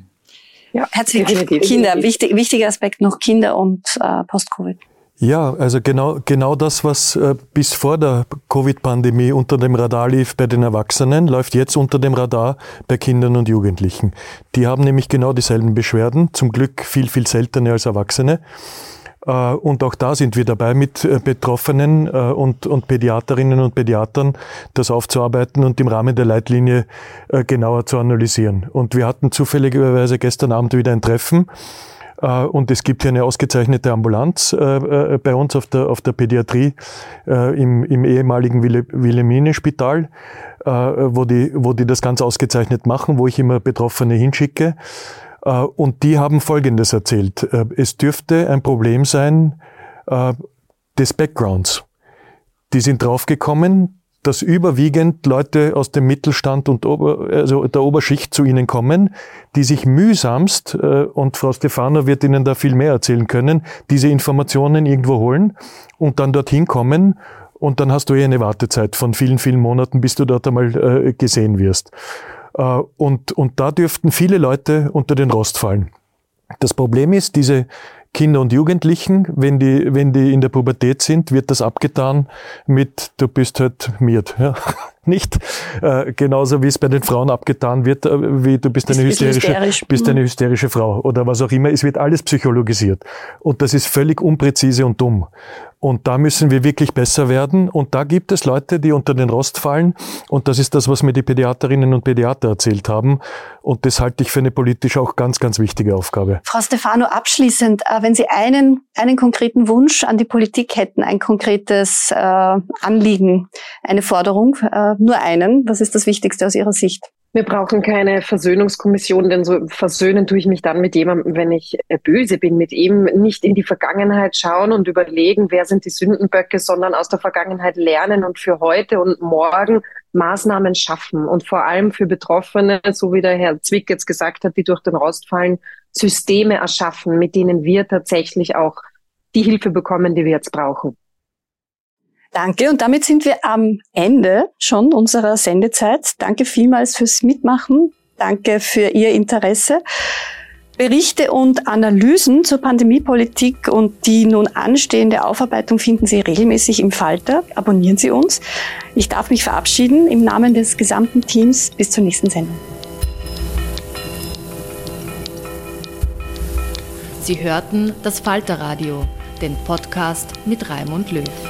Ja, herzlich Kinder, wichtig, wichtiger Aspekt noch Kinder und äh, Post-Covid.
Ja, also genau, genau das, was äh, bis vor der Covid-Pandemie unter dem Radar lief bei den Erwachsenen, läuft jetzt unter dem Radar bei Kindern und Jugendlichen. Die haben nämlich genau dieselben Beschwerden, zum Glück viel, viel seltener als Erwachsene. Äh, und auch da sind wir dabei, mit äh, Betroffenen und, und Pädiaterinnen und Pädiatern das aufzuarbeiten und im Rahmen der Leitlinie genauer zu analysieren. Und wir hatten zufälligerweise gestern Abend wieder ein Treffen. Und es gibt hier eine ausgezeichnete Ambulanz bei uns auf der, auf der Pädiatrie im, im ehemaligen Wilhelmine-Spital, wo die, wo die das ganz ausgezeichnet machen, wo ich immer Betroffene hinschicke. Äh, und die haben Folgendes erzählt. Äh, es dürfte ein Problem sein äh, des Backgrounds. Die sind draufgekommen, dass überwiegend Leute aus dem Mittelstand und Ober, also der Oberschicht zu ihnen kommen, die sich mühsamst, und Frau Stefano wird Ihnen da viel mehr erzählen können, diese Informationen irgendwo holen und dann dorthin kommen und dann hast du eh eine Wartezeit von vielen, vielen Monaten, bis du dort einmal gesehen wirst. Äh, und, und da dürften viele Leute unter den Rost fallen. Das Problem ist, diese Kinder und Jugendlichen, wenn die, wenn die in der Pubertät sind, wird das abgetan mit, du bist halt miert. Ja? Nicht äh, genauso wie es bei den Frauen abgetan wird, äh, wie du bist eine hysterische, hysterisch. bist eine mhm. hysterische Frau oder was auch immer. Es wird alles psychologisiert. Und das ist völlig unpräzise und dumm. Und da müssen wir wirklich besser werden. Und da gibt es Leute, die unter den Rost fallen. Und das ist das, was mir die Pädiaterinnen und Pädiater erzählt haben. Und das halte ich für eine politisch auch ganz, ganz wichtige Aufgabe.
Frau Stefano, abschließend, äh, wenn Sie einen, einen konkreten Wunsch an die Politik hätten, ein konkretes äh, Anliegen, eine Forderung, äh, nur einen, was ist das Wichtigste aus Ihrer Sicht?
Wir brauchen keine Versöhnungskommission, denn so versöhnen tue ich mich dann mit jemandem, wenn ich äh, böse bin, mit ihm nicht in die Vergangenheit schauen und überlegen, wer sind die Sündenböcke, sondern aus der Vergangenheit lernen und für heute und morgen Maßnahmen schaffen und vor allem für Betroffene, so wie der Herr Zwick jetzt gesagt hat, die durch den Rost fallen, Systeme erschaffen, mit denen wir tatsächlich auch die Hilfe bekommen, die wir jetzt brauchen.
Danke. Und damit sind wir am Ende schon unserer Sendezeit. Danke vielmals fürs Mitmachen. Danke für Ihr Interesse. Berichte und Analysen zur Pandemiepolitik und die nun anstehende Aufarbeitung finden Sie regelmäßig im Falter. Abonnieren Sie uns. Ich darf mich verabschieden im Namen des gesamten Teams. Bis zur nächsten Sendung.
Sie hörten das Falterradio, den Podcast mit Raimund Löw.